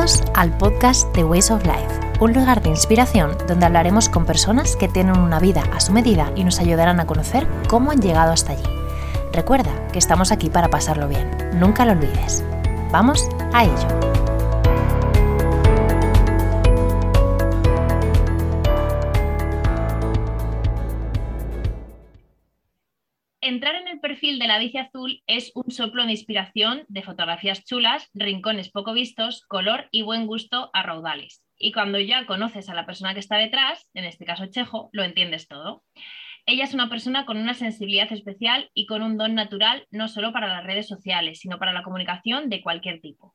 Bienvenidos al podcast The Ways of Life, un lugar de inspiración donde hablaremos con personas que tienen una vida a su medida y nos ayudarán a conocer cómo han llegado hasta allí. Recuerda que estamos aquí para pasarlo bien, nunca lo olvides. Vamos a ello. Perfil de la bici azul es un soplo de inspiración de fotografías chulas, rincones poco vistos, color y buen gusto a raudales. Y cuando ya conoces a la persona que está detrás, en este caso Chejo, lo entiendes todo. Ella es una persona con una sensibilidad especial y con un don natural no solo para las redes sociales, sino para la comunicación de cualquier tipo.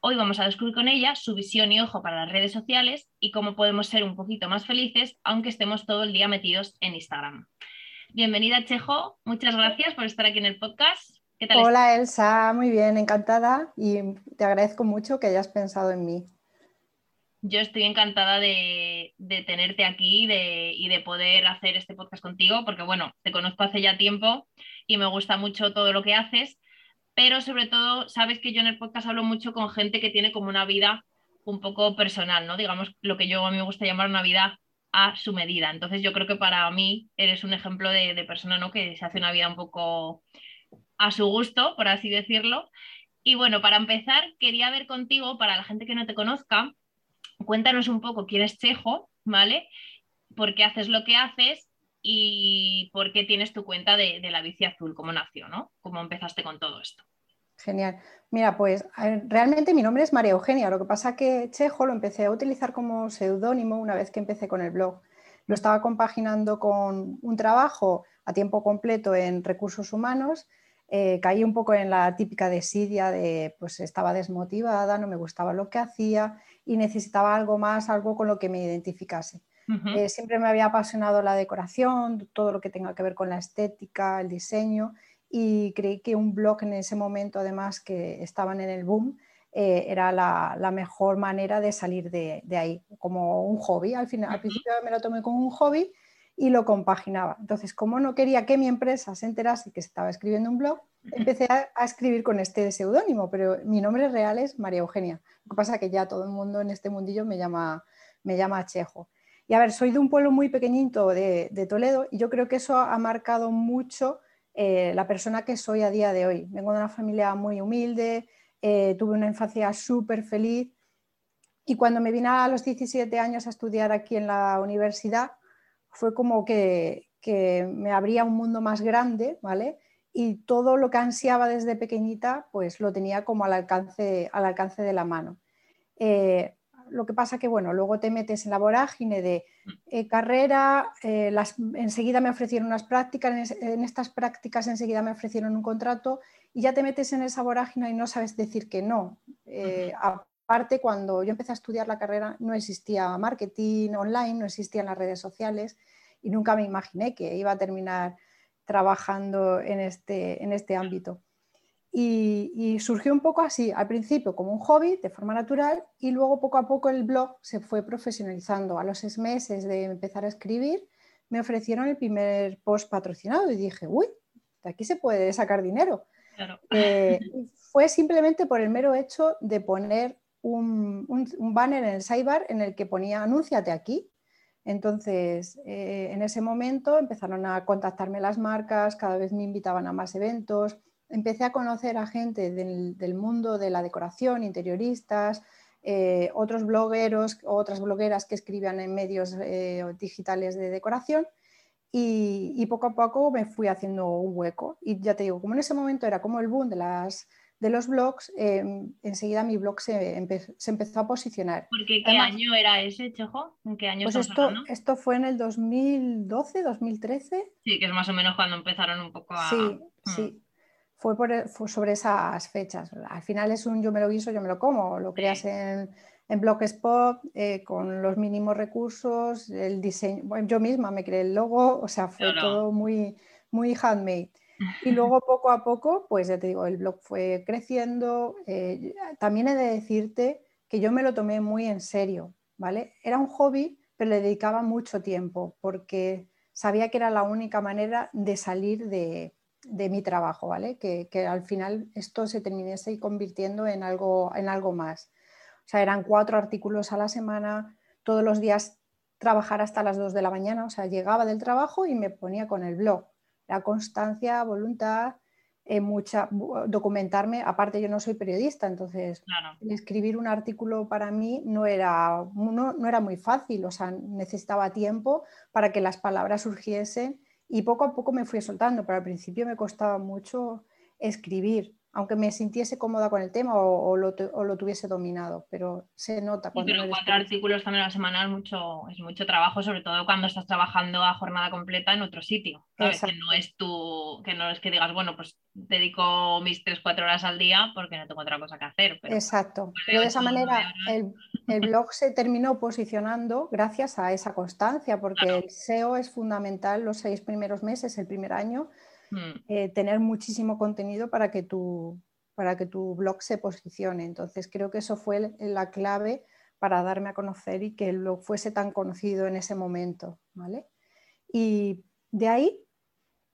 Hoy vamos a descubrir con ella su visión y ojo para las redes sociales y cómo podemos ser un poquito más felices aunque estemos todo el día metidos en Instagram. Bienvenida, Chejo. Muchas gracias por estar aquí en el podcast. ¿Qué tal Hola, Elsa. Muy bien, encantada y te agradezco mucho que hayas pensado en mí. Yo estoy encantada de, tenerte aquí y de poder hacer este podcast contigo, porque bueno, te conozco hace ya tiempo y me gusta mucho todo lo que haces, pero sobre todo sabes que yo en el podcast hablo mucho con gente que tiene como una vida un poco personal, ¿no? Digamos lo que yo a mí me gusta llamar una vida a su medida. Entonces yo creo que para mí eres un ejemplo de, persona ¿no? que se hace una vida un poco a su gusto, por así decirlo. Y bueno, para empezar, quería ver contigo, para la gente que no te conozca, cuéntanos un poco quién es Chejo, ¿vale? ¿Por qué haces lo que haces? Y por qué tienes tu cuenta de, de la bici azul, cómo nació, ¿no? ¿Cómo empezaste con todo esto? Genial. Mira, pues realmente mi nombre es María Eugenia, lo que pasa que Chejo lo empecé a utilizar como seudónimo una vez que empecé con el blog. Lo estaba compaginando con un trabajo a tiempo completo en recursos humanos. Eh, caí un poco en la típica desidia de pues estaba desmotivada, no me gustaba lo que hacía y necesitaba algo más, algo con lo que me identificase. Eh, siempre me había apasionado la decoración, todo lo que tenga que ver con la estética, el diseño y creí que un blog en ese momento, además que estaban en el boom, eh, era la, mejor manera de salir de, ahí, como un hobby. Al, final, al principio me lo tomé como un hobby y lo compaginaba. Entonces, como no quería que mi empresa se enterase que estaba escribiendo un blog, empecé a, escribir con este seudónimo, pero mi nombre real es María Eugenia. Lo que pasa es que ya todo el mundo en este mundillo me llama, me llama Chejo. Y a ver, soy de un pueblo muy pequeñito de, de Toledo y yo creo que eso ha marcado mucho eh, la persona que soy a día de hoy. Vengo de una familia muy humilde, eh, tuve una infancia súper feliz y cuando me vine a los 17 años a estudiar aquí en la universidad fue como que, me abría un mundo más grande, ¿vale? Y todo lo que ansiaba desde pequeñita, pues lo tenía como al alcance, al alcance de la mano. Eh, lo que pasa que, bueno, luego te metes en la vorágine de eh, carrera, eh, las, enseguida me ofrecieron unas prácticas, en, estas prácticas enseguida me ofrecieron un contrato y ya te metes en esa vorágine y no sabes decir que no. Eh, aparte, cuando yo empecé a estudiar la carrera no existía marketing online, no existían las redes sociales y nunca me imaginé que iba a terminar trabajando en este, en este ámbito. Y, surgió un poco así, al principio como un hobby de forma natural y luego poco a poco el blog se fue profesionalizando. A los seis meses de empezar a escribir me ofrecieron el primer post patrocinado y dije, uy, de aquí se puede sacar dinero. Eh, fue simplemente por el mero hecho de poner un, banner en el sidebar en el que ponía anúnciate aquí. Entonces, eh, en ese momento empezaron a contactarme las marcas, cada vez me invitaban a más eventos empecé a conocer a gente del, mundo de la decoración, interioristas, eh, otros blogueros, otras blogueras que escribían en medios eh, digitales de decoración y, poco a poco me fui haciendo un hueco. Y ya te digo, como en ese momento era como el boom de, las, de los blogs, em, enseguida mi blog se, empezó a posicionar. Porque ¿qué año era ese, Chejo? ¿En qué año pues esto, esto fue en el 2012, 2013. Sí, que es más o menos cuando empezaron un poco a... Sí, mm. sí fue, sobre esas fechas. Al final es un yo me lo guiso, yo me lo como. Lo creas en, en Blogspot eh, con los mínimos recursos, el diseño. yo misma me creé el logo, o sea, fue todo muy, muy handmade. Y luego poco a poco, pues ya te digo, el blog fue creciendo. Eh, también he de decirte que yo me lo tomé muy en serio, ¿vale? Era un hobby, pero le dedicaba mucho tiempo porque sabía que era la única manera de salir de, de mi trabajo, ¿vale? Que, al final esto se terminase convirtiendo en algo, en algo más. O sea, eran cuatro artículos a la semana, todos los días trabajar hasta las 2 de la mañana. O sea, llegaba del trabajo y me ponía con el blog. La constancia, voluntad, eh, mucha, documentarme. Aparte, yo no soy periodista, entonces escribir un artículo para mí no era, no, no era muy fácil. O sea, necesitaba tiempo para que las palabras surgiesen y poco a poco me fui soltando, pero al principio me costaba mucho escribir aunque me sintiese cómoda con el tema o, lo, tuviese dominado, pero se nota. Cuando pero cuatro artículos también a la semana es mucho, es mucho trabajo, sobre todo cuando estás trabajando a jornada completa en otro sitio, Que no es tu, que no es que digas, bueno, pues dedico mis tres, cuatro horas al día porque no tengo otra cosa que hacer. Exacto, pero de esa manera el, el, blog se terminó posicionando gracias a esa constancia, porque el SEO es fundamental los seis primeros meses, el primer año, Mm. Eh, tener muchísimo contenido para que, tu, para que tu blog se posicione. Entonces creo que eso fue la clave para darme a conocer y que lo fuese tan conocido en ese momento. ¿vale? Y de ahí,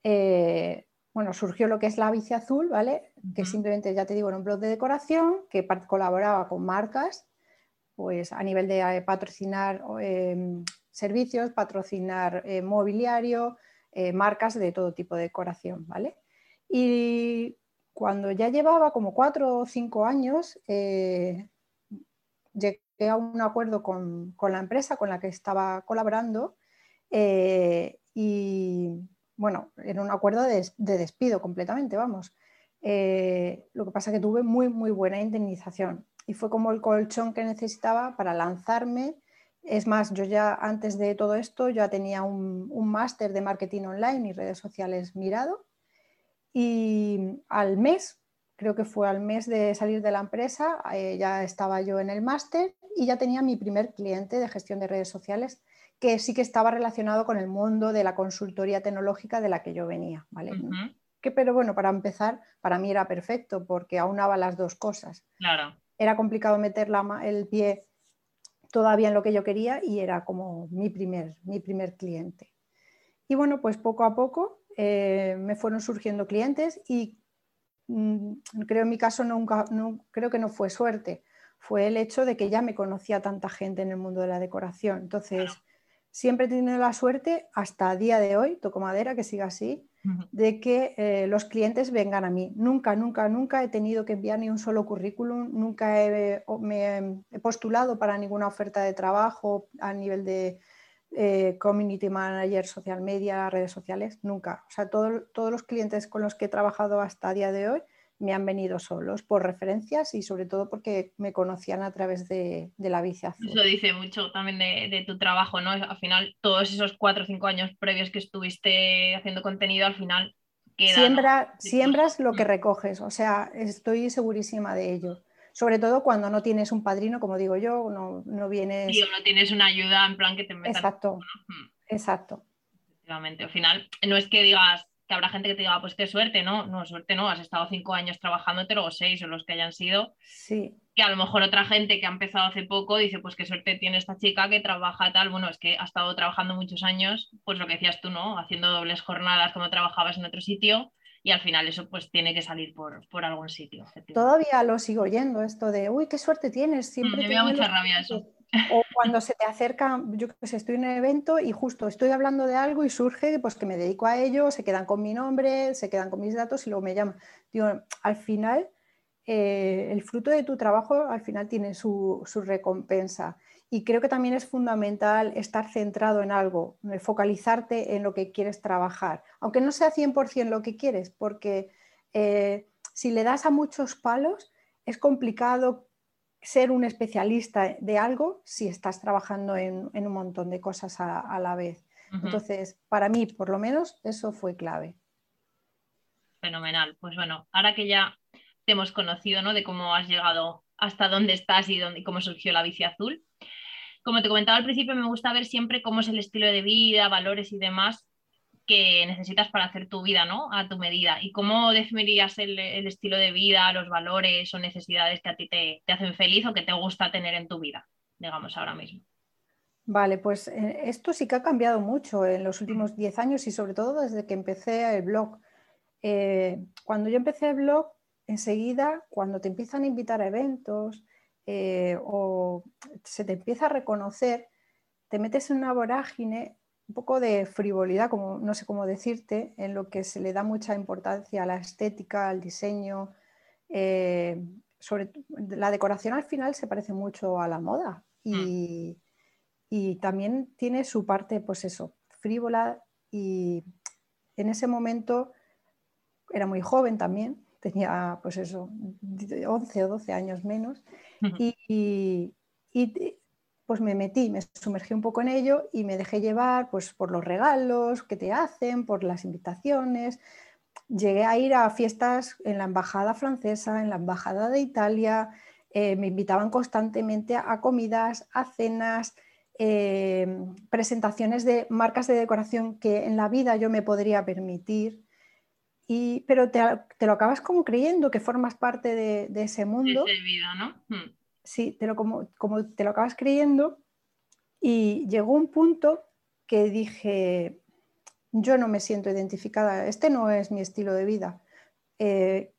eh, bueno, surgió lo que es la bici azul, ¿vale? Que simplemente, ya te digo, era un blog de decoración que colaboraba con marcas, pues a nivel de eh, patrocinar em, servicios, patrocinar mobiliario, eh, marcas de todo tipo de decoración, ¿vale? Y cuando ya llevaba como cuatro o cinco años, eh, llegué a un acuerdo con, la empresa con la que estaba colaborando eh, y, bueno, era un acuerdo de, despido completamente, vamos. lo que pasa que tuve muy, muy buena indemnización y fue como el colchón que necesitaba para lanzarme es más, yo ya antes de todo esto ya tenía un, máster de marketing online y redes sociales mirado y al mes, creo que fue al mes de salir de la empresa, eh, ya estaba yo en el máster y ya tenía mi primer cliente de gestión de redes sociales que sí que estaba relacionado con el mundo de la consultoría tecnológica de la que yo venía, ¿vale? que, pero bueno, para empezar, para mí era perfecto porque aunaba las dos cosas. Claro. Era complicado meter la, el pie todavía en lo que yo quería y era como mi primer, mi primer cliente. Y bueno, pues poco a poco eh, me fueron surgiendo clientes y mm, creo en mi caso nunca, no, creo que no fue suerte, fue el hecho de que ya me conocía tanta gente en el mundo de la decoración. Entonces, siempre he tenido la suerte hasta día de hoy, toco madera, que siga así, de que eh, los clientes vengan a mí. Nunca, nunca, nunca he tenido que enviar ni un solo currículum, nunca he, me he postulado para ninguna oferta de trabajo a nivel de eh, community manager, social media, redes sociales, nunca. O sea, todos los clientes con los que he trabajado hasta día de hoy me han venido solos por referencias y sobre todo porque me conocían a través de, la bici Eso dice mucho también de, tu trabajo, ¿no? Al final, todos esos cuatro o cinco años previos que estuviste haciendo contenido, al final queda, Siembras lo que mm. recoges, o sea, estoy segurísima de ello. Sobre todo cuando no tienes un padrino, como digo yo, no, no vienes... Sí, o no tienes una ayuda en plan que te metan... Exacto, mm. exacto. Efectivamente, al final no es que digas, que habrá gente que te diga, pues qué suerte, ¿no? No, suerte no, has estado cinco años trabajándote, luego seis o los que hayan sido. Sí. Que a lo mejor otra gente que ha empezado hace poco dice, pues qué suerte tiene esta chica que trabaja tal. Bueno, es que ha estado trabajando muchos años, pues lo que decías tú, ¿no? Haciendo dobles jornadas como trabajabas en otro sitio y al final eso pues tiene que salir por, por algún sitio. Todavía lo sigo oyendo, esto de, uy, qué suerte tienes. Siempre mm, me da mucha rabia eso. O cuando se te acerca, yo que sé, estoy en un evento y justo estoy hablando de algo y surge pues, que me dedico a ello, se quedan con mi nombre, se quedan con mis datos y luego me llaman. Digo, al final, eh, el fruto de tu trabajo al final tiene su, recompensa. Y creo que también es fundamental estar centrado en algo, focalizarte en lo que quieres trabajar, aunque no sea 100% lo que quieres, porque eh, si le das a muchos palos, es complicado ser un especialista de algo si estás trabajando en, un montón de cosas a, la vez. Entonces, para mí, por lo menos, eso fue clave. Fenomenal. Pues bueno, ahora que ya te hemos conocido, ¿no? De cómo has llegado hasta dónde estás y, dónde, y cómo surgió la bici azul. Como te comentaba al principio, me gusta ver siempre cómo es el estilo de vida, valores y demás que necesitas para hacer tu vida, ¿no? A tu medida. ¿Y cómo definirías el, estilo de vida, los valores o necesidades que a ti te, hacen feliz o que te gusta tener en tu vida, digamos, ahora mismo? Vale, pues eh, esto sí que ha cambiado mucho en los últimos 10 años y sobre todo desde que empecé el blog. Eh, cuando yo empecé el blog, enseguida, cuando te empiezan a invitar a eventos, eh, o se te empieza a reconocer, te metes en una vorágine un poco de frivolidad, como no sé cómo decirte, en lo que se le da mucha importancia a la estética, al diseño. Eh, sobre la decoración al final se parece mucho a la moda y, mm. y, también tiene su parte, pues eso, frívola y en ese momento era muy joven también, tenía pues eso, 11 o 12 años menos y, y, pues me metí, me sumergí un poco en ello y me dejé llevar pues por los regalos que te hacen, por las invitaciones. Llegué a ir a fiestas en la embajada francesa, en la embajada de Italia, eh, me invitaban constantemente a comidas, a cenas, eh, presentaciones de marcas de decoración que en la vida yo me podría permitir. Y, pero te, lo acabas como creyendo que formas parte de, ese mundo. De vida, ¿no? Hmm. Sí, te lo, como, como te lo acabas creyendo. Y llegó un punto que dije, yo no me siento identificada, este no es mi estilo de vida. Eh,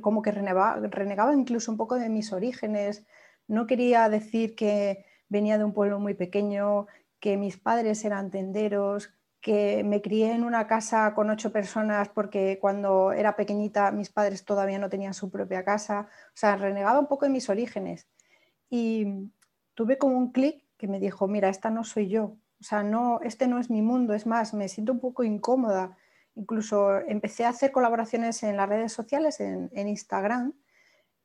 como que renegaba, renegaba, incluso un poco de mis orígenes. No quería decir que venía de un pueblo muy pequeño, que mis padres eran tenderos, que me crié en una casa con ocho personas porque cuando era pequeñita mis padres todavía no tenían su propia casa. O sea, renegaba un poco de mis orígenes. Y tuve como un clic que me dijo, mira, esta no soy yo. O sea, no, este no es mi mundo. Es más, me siento un poco incómoda. Incluso empecé a hacer colaboraciones en las redes sociales, en, Instagram,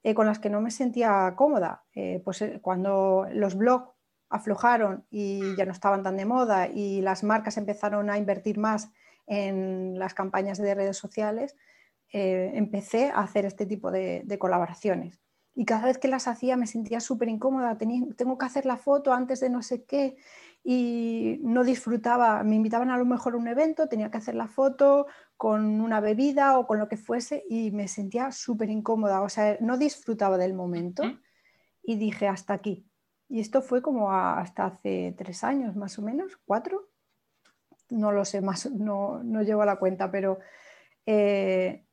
eh, con las que no me sentía cómoda. Eh, pues eh, cuando los blogs aflojaron y ya no estaban tan de moda y las marcas empezaron a invertir más en las campañas de redes sociales, eh, empecé a hacer este tipo de, colaboraciones. Y cada vez que las hacía me sentía súper incómoda, tengo que hacer la foto antes de no sé qué y no disfrutaba, me invitaban a lo mejor a un evento, tenía que hacer la foto con una bebida o con lo que fuese y me sentía súper incómoda, o sea, no disfrutaba del momento y dije hasta aquí, y esto fue como hasta hace tres años, más o menos, cuatro. No lo sé, más, no, no llevo a la cuenta, pero eh,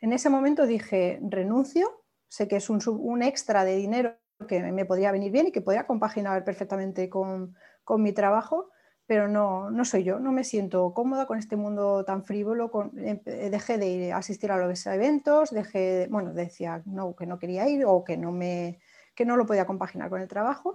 en ese momento dije, renuncio, sé que es un, extra de dinero que me podría venir bien y que podría compaginar perfectamente con, mi trabajo, pero no, no, soy yo, no me siento cómoda con este mundo tan frívolo, em, dejé de ir, asistir a los eventos, dejé, bueno, decía no, que no quería ir o que no me, que no lo podía compaginar con el trabajo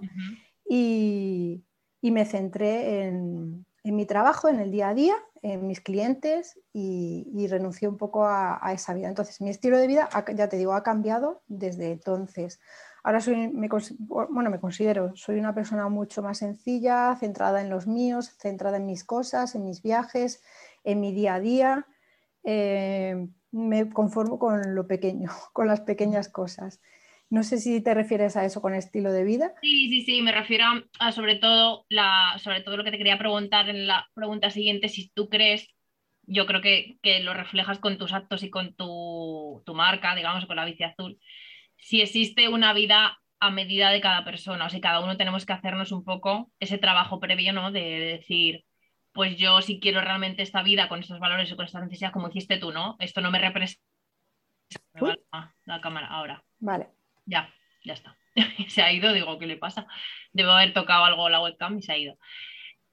y, me centré en, mi trabajo, en el día a día, en mis clientes y, renuncié un poco a, esa vida. Entonces, mi estilo de vida, ya te digo, ha cambiado desde entonces. Ahora soy, me, bueno, me considero, soy una persona mucho más sencilla, centrada en los míos, centrada en mis cosas, en mis viajes, en mi día a día. Eh, me conformo con lo pequeño, con las pequeñas cosas. No sé si te refieres a eso con estilo de vida. Sí, sí, sí, me refiero a, sobre todo la, sobre todo lo que te quería preguntar en la pregunta siguiente, si tú crees, yo creo que, lo reflejas con tus actos y con tu, marca, digamos, con la bici azul, si existe una vida a medida de cada persona, o sea, cada uno tenemos que hacernos un poco ese trabajo previo, ¿no? De, decir, pues yo si quiero realmente esta vida con estos valores y con estas necesidades, como hiciste tú, ¿no? Esto no me representa. La cámara ahora. Vale ya, ya está. se ha ido, digo, ¿qué le pasa? Debo haber tocado algo la webcam y se ha ido.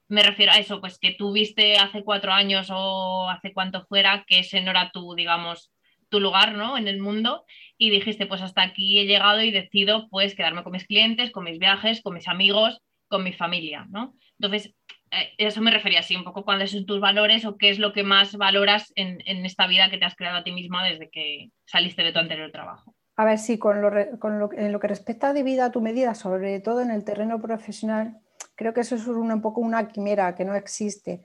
Me refiero a eso, pues que tú viste hace cuatro años o hace cuanto fuera que ese no era tu, digamos, tu lugar, ¿no? En el mundo y dijiste, pues hasta aquí he llegado y decido, pues, quedarme con mis clientes, con mis viajes, con mis amigos, con mi familia, ¿no? Entonces, eh, eso me refería así, un poco cuáles son tus valores o qué es lo que más valoras en, en esta vida que te has creado a ti misma desde que saliste de tu anterior trabajo. A ver, sí, con lo, con lo, en lo que respecta de vida a tu medida, sobre todo en el terreno profesional, creo que eso es un, poco una quimera que no existe.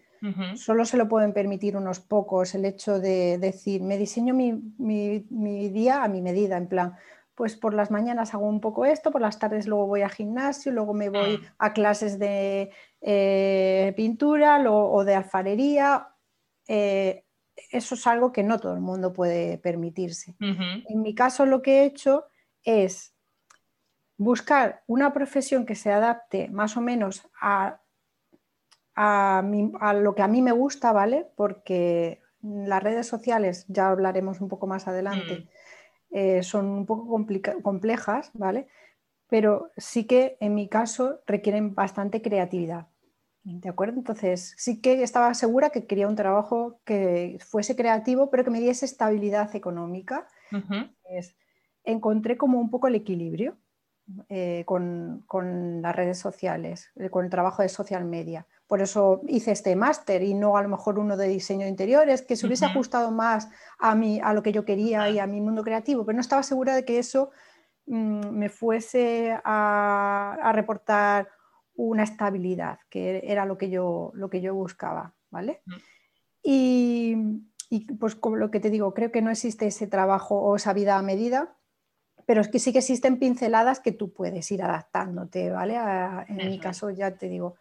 Solo se lo pueden permitir unos pocos el hecho de decir, me diseño mi, mi, día a mi medida, en plan, pues por las mañanas hago un poco esto, por las tardes luego voy a gimnasio, luego me voy ah. a clases de eh, pintura o de alfarería. Eh, eso es algo que no todo el mundo puede permitirse. En mi caso lo que he hecho es buscar una profesión que se adapte más o menos a, lo que a mí me gusta, ¿vale? Porque las redes sociales, ya hablaremos un poco más adelante, mm. eh, son un poco complejas, ¿vale? Pero sí que en mi caso requieren bastante creatividad. ¿De acuerdo? Entonces, sí que estaba segura que quería un trabajo que fuese creativo, pero que me diese estabilidad económica. encontré como un poco el equilibrio eh, con, las redes sociales, eh, con el trabajo de social media. Por eso hice este máster y no a lo mejor uno de diseño de interiores, que se hubiese ajustado más a, mí, a lo que yo quería y a mi mundo creativo, pero no estaba segura de que eso mm, me fuese a, a reportar una estabilidad, que era lo que yo, lo que yo buscaba, ¿vale? Mm. Y, pues como lo que te digo, creo que no existe ese trabajo o esa vida a medida, pero es que sí que existen pinceladas que tú puedes ir adaptándote, ¿vale? en mi caso ya te digo.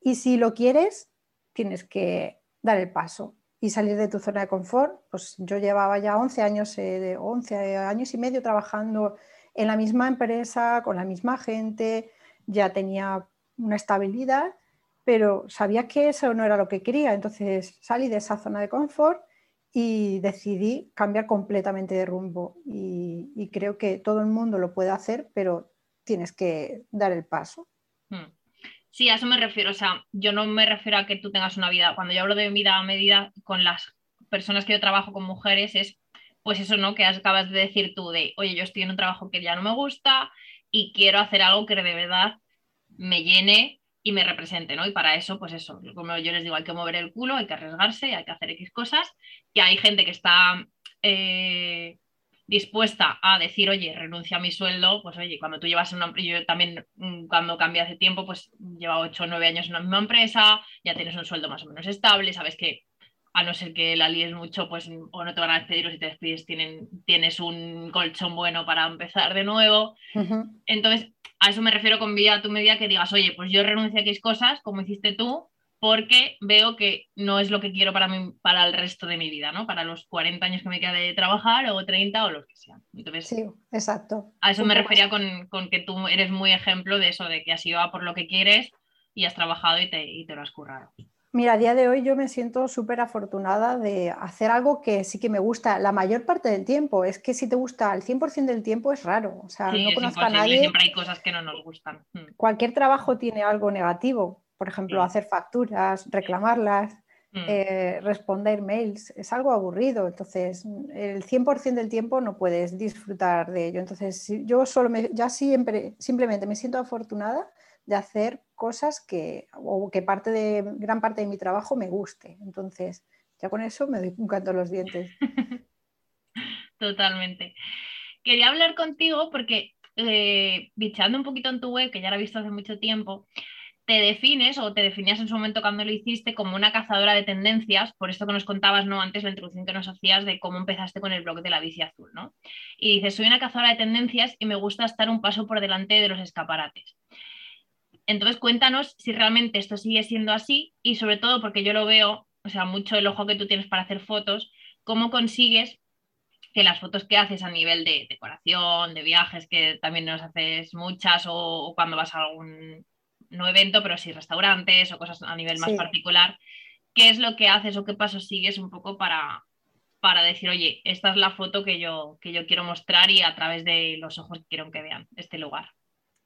Y si lo quieres, tienes que dar el paso y salir de tu zona de confort. Pues yo llevaba ya 11 años, eh, 11 años y medio trabajando en la misma empresa, con la misma gente, ya tenía una estabilidad, pero sabía que eso no era lo que quería. Entonces salí de esa zona de confort y decidí cambiar completamente de rumbo. Y, creo que todo el mundo lo puede hacer, pero tienes que dar el paso. Hmm. Sí, a eso me refiero. O sea, yo no me refiero a que tú tengas una vida. Cuando yo hablo de vida a medida con las personas que yo trabajo con mujeres, es pues eso, ¿no? Que acabas de decir tú de, oye, yo estoy en un trabajo que ya no me gusta y quiero hacer algo que de verdad me llene y me represente, ¿no? Y para eso, pues eso, como yo les digo, hay que mover el culo, hay que arriesgarse, hay que hacer X cosas, que hay gente que está eh, dispuesta a decir, oye, renuncia a mi sueldo, pues oye, cuando tú llevas una yo también mm, cuando cambié hace tiempo, pues lleva 8 o 9 años en una misma empresa, ya tienes un sueldo más o menos estable, sabes que a no ser que la líes mucho, pues o no te van a despedir o si te despides tienen, tienes un colchón bueno para empezar de nuevo. Entonces, a eso me refiero con vida a tu medida que digas, oye, pues yo renuncio a X cosas, como hiciste tú, porque veo que no es lo que quiero para, mí, para el resto de mi vida, ¿no? Para los 40 años que me queda de trabajar, o 30 o los que sean. Entonces, sí, exacto. A eso me refería con, que tú eres muy ejemplo de eso, de que has ido a por lo que quieres y has trabajado y te, y te lo has currado. Mira, a día de hoy yo me siento súper afortunada de hacer algo que sí que me gusta la mayor parte del tiempo. Es que si te gusta el 100% del tiempo es raro. O sea, no conozco a nadie. Siempre hay cosas que no nos gustan. Hmm. Cualquier trabajo tiene algo negativo. Por ejemplo, hacer facturas, reclamarlas, hmm. eh, responder mails. Es algo aburrido. Entonces, el 100% del tiempo no puedes disfrutar de ello. Entonces, yo solo me, ya siempre, simplemente me siento afortunada de hacer cosas que, o que parte de, gran parte de mi trabajo me guste. Entonces, ya con eso me doy un canto a los dientes. Totalmente. Quería hablar contigo porque, eh, bichando un poquito en tu web, que ya la he visto hace mucho tiempo, te defines o te definías en su momento cuando lo hiciste como una cazadora de tendencias, por esto que nos contabas ¿no? antes la introducción que nos hacías de cómo empezaste con el blog de la bici azul, ¿no? Y dices, soy una cazadora de tendencias y me gusta estar un paso por delante de los escaparates. Entonces cuéntanos si realmente esto sigue siendo así y sobre todo porque yo lo veo, o sea, mucho el ojo que tú tienes para hacer fotos, cómo consigues que las fotos que haces a nivel de decoración, de viajes, que también nos haces muchas, o, cuando vas a algún no evento, pero sí restaurantes o cosas a nivel más particular, ¿qué es lo que haces o qué pasos sigues un poco para, para decir, oye, esta es la foto que yo, que yo quiero mostrar y a través de los ojos quiero que vean este lugar?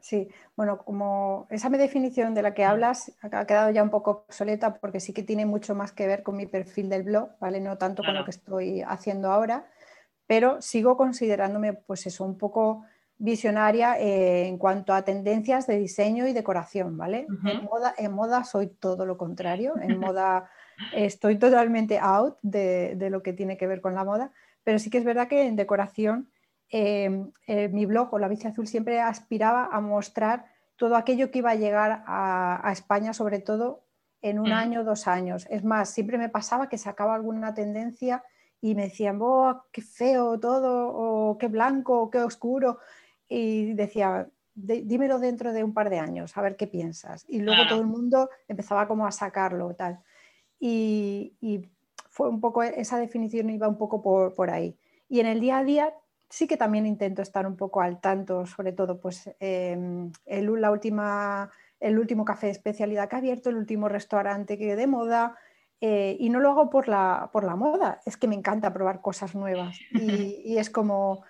Sí, bueno, como esa definición de la que hablas ha quedado ya un poco obsoleta porque sí que tiene mucho más que ver con mi perfil del blog, ¿vale? No tanto con lo que estoy haciendo ahora, pero sigo considerándome, pues eso, un poco visionaria eh, en cuanto a tendencias de diseño y decoración, ¿vale? en, moda, en moda soy todo lo contrario, en moda estoy totalmente out de, de lo que tiene que ver con la moda, pero sí que es verdad que en decoración Em, eh, mi blog o la bici azul siempre aspiraba a mostrar todo aquello que iba a llegar a, España, sobre todo en un año, dos años. Es más, siempre me pasaba que sacaba alguna tendencia y me decían, oh, qué feo todo, o qué blanco, o qué oscuro. Y decía, dímelo dentro de un par de años, a ver qué piensas. Y luego todo el mundo empezaba como a sacarlo tal. Y, fue un poco, esa definición iba un poco por, por ahí. Y en el día a día sí que también intento estar un poco al tanto, sobre todo pues em, el, la última, el último café de especialidad que ha abierto, el último restaurante que de moda. Eh, y no lo hago por la, por la moda, es que me encanta probar cosas nuevas. Y, es como,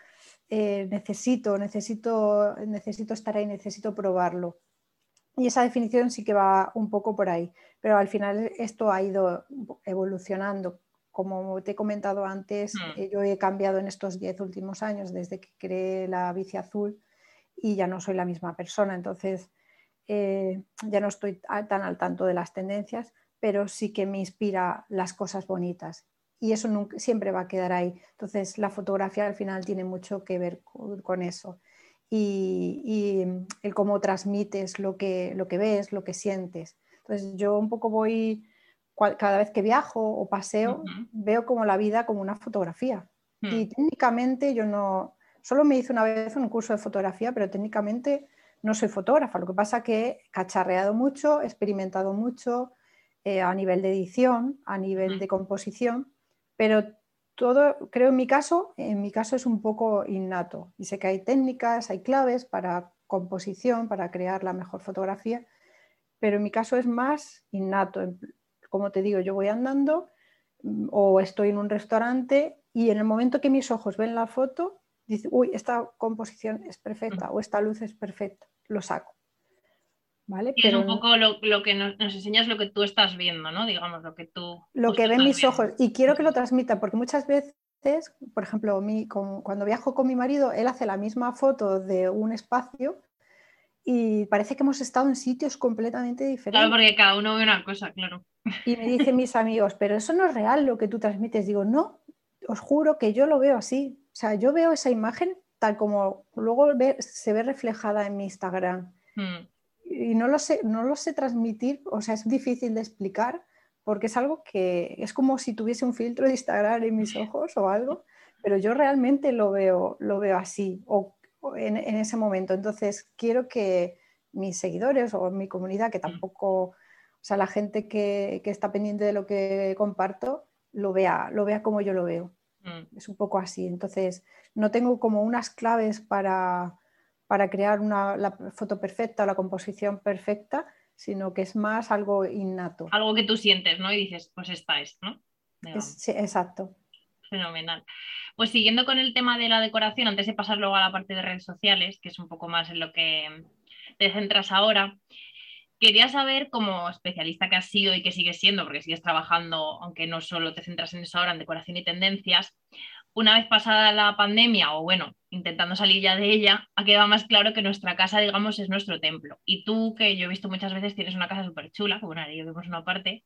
eh, necesito, necesito, necesito estar ahí, necesito probarlo. Y esa definición sí que va un poco por ahí, pero al final esto ha ido evolucionando. Como te he comentado antes, mm. eh, yo he cambiado en estos diez últimos años desde que creé la bici azul y ya no soy la misma persona, entonces eh, ya no estoy tan al tanto de las tendencias, pero sí que me inspira las cosas bonitas y eso siempre va a quedar ahí. Entonces la fotografía al final tiene mucho que ver con, eso y, el cómo transmites lo que, lo que ves, lo que sientes. Entonces yo un poco voy, cada vez que viajo o paseo, veo como la vida como una fotografía. Hmm. Y técnicamente yo no, solo me hice una vez un curso de fotografía, pero técnicamente no soy fotógrafa. Lo que pasa que he cacharreado mucho, he experimentado mucho eh, a nivel de edición, a nivel de composición pero todo, creo en mi caso, en mi caso es un poco innato. Y sé que hay técnicas, hay claves para composición, para crear la mejor fotografía, pero en mi caso es más innato. Como te digo, yo voy andando mm, o estoy en un restaurante y en el momento que mis ojos ven la foto, dice, uy, esta composición es perfecta o esta luz es perfecta, lo saco. Y es un poco lo, que nos, enseñas lo que tú estás viendo, ¿no? Digamos, lo que tú... Lo que ven mis ojos. Y quiero que lo transmita, porque muchas veces, por ejemplo, cuando viajo con mi marido, él hace la misma foto de un espacio y parece que hemos estado en sitios completamente diferentes. Claro, porque cada uno ve una cosa, claro. Y me dicen mis amigos, pero eso no es real lo que tú transmites. Digo, no, os juro que yo lo veo así. O sea, yo veo esa imagen tal como luego se ve reflejada en mi Instagram. Hmm y no lo, sé, no lo sé transmitir, o sea, es difícil de explicar porque es algo que es como si tuviese un filtro de Instagram en mis ojos o algo, pero yo realmente lo veo, lo veo así o, en, ese momento. Entonces, quiero que mis seguidores o mi comunidad, que tampoco, o sea, la gente que, que está pendiente de lo que comparto, lo vea, lo vea como yo lo veo. Mm. Es un poco así. Entonces, no tengo como unas claves para, para crear una, la foto perfecta o la composición perfecta, sino que es más algo innato. Algo que tú sientes, ¿no? Y dices, pues esta es, ¿no? sí, exacto. Fenomenal. Pues siguiendo con el tema de la decoración, antes de pasar luego a la parte de redes sociales, que es un poco más en lo que te centras ahora, quería saber, como especialista que has sido y que sigues siendo, porque sigues trabajando, aunque no solo te centras en eso ahora, en decoración y tendencias, una vez pasada la pandemia, o bueno, intentando salir ya de ella, ha quedado más claro que nuestra casa, digamos, es nuestro templo. Y tú, que yo he visto muchas veces, tienes una casa súper chula, que bueno, ahí vemos una parte,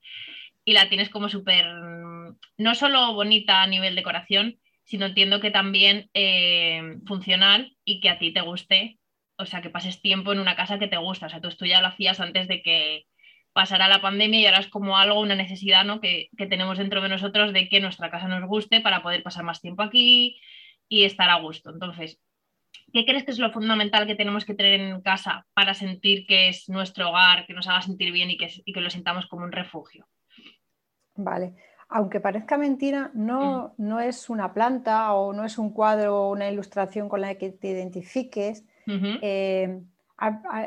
y la tienes como súper, no solo bonita a nivel decoración, sino entiendo que también eh, funcional y que a ti te guste, o sea, que pases tiempo en una casa que te gusta. O sea, tú, ya lo hacías antes de que pasará la pandemia y ahora es como algo, una necesidad ¿no? que, tenemos dentro de nosotros de que nuestra casa nos guste para poder pasar más tiempo aquí y estar a gusto. Entonces, ¿qué crees que es lo fundamental que tenemos que tener en casa para sentir que es nuestro hogar, que nos haga sentir bien y que, y que lo sintamos como un refugio? Vale. Aunque parezca mentira, no, mm. no es una planta o no es un cuadro o una ilustración con la que te identifiques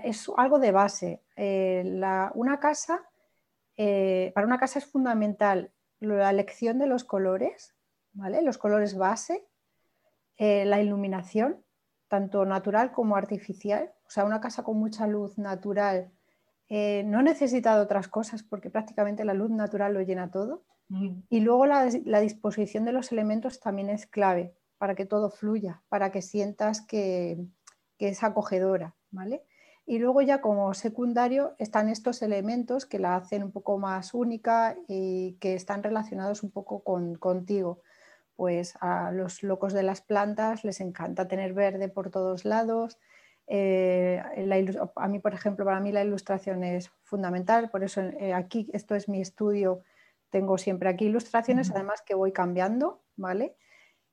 es algo de base. Eh, una casa, eh, para una casa es fundamental la elección de los colores, ¿vale? los colores base, eh, la iluminación, tanto natural como artificial. O sea, una casa con mucha luz natural no necesita de otras cosas porque prácticamente la luz natural lo llena todo. Y luego la, disposición de los elementos también es clave para que todo fluya, para que sientas que, que es acogedora. Y luego ya como secundario están estos elementos que la hacen un poco más única y que están relacionados un poco con, contigo. Pues a los locos de las plantas les encanta tener verde por todos lados. Eh, a mí, por ejemplo, para mí la ilustración es fundamental, por eso eh, aquí, esto es mi estudio, tengo siempre aquí ilustraciones, además que voy cambiando, ¿vale?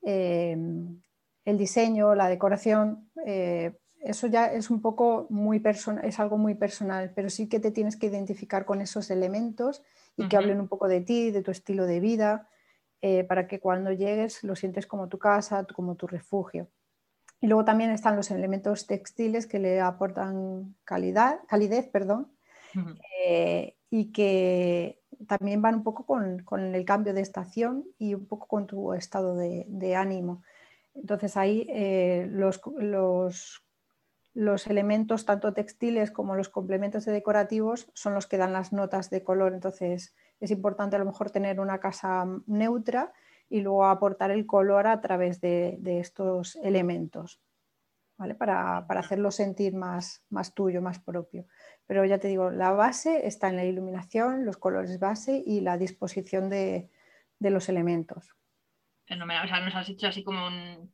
Eh, el diseño, la decoración, eso ya es un poco muy personal, es algo muy personal, pero sí que te tienes que identificar con esos elementos y que hablen un poco de ti, de tu estilo de vida, para que cuando llegues lo sientes como tu casa, como tu refugio. Y luego también están los elementos textiles que le aportan calidad, calidez perdón, eh, y que también van un poco con, el cambio de estación y un poco con tu estado de, ánimo. Entonces ahí eh, los, los, elementos, tanto textiles como los complementos decorativos, son los que dan las notas de color. Entonces es importante a lo mejor tener una casa neutra y luego aportar el color a través de, estos elementos, ¿vale? para, hacerlo sentir más, más tuyo, más propio. Pero ya te digo, la base está en la iluminación, los colores base y la disposición de, de los elementos. Fenomenal, o sea, nos has hecho así como un,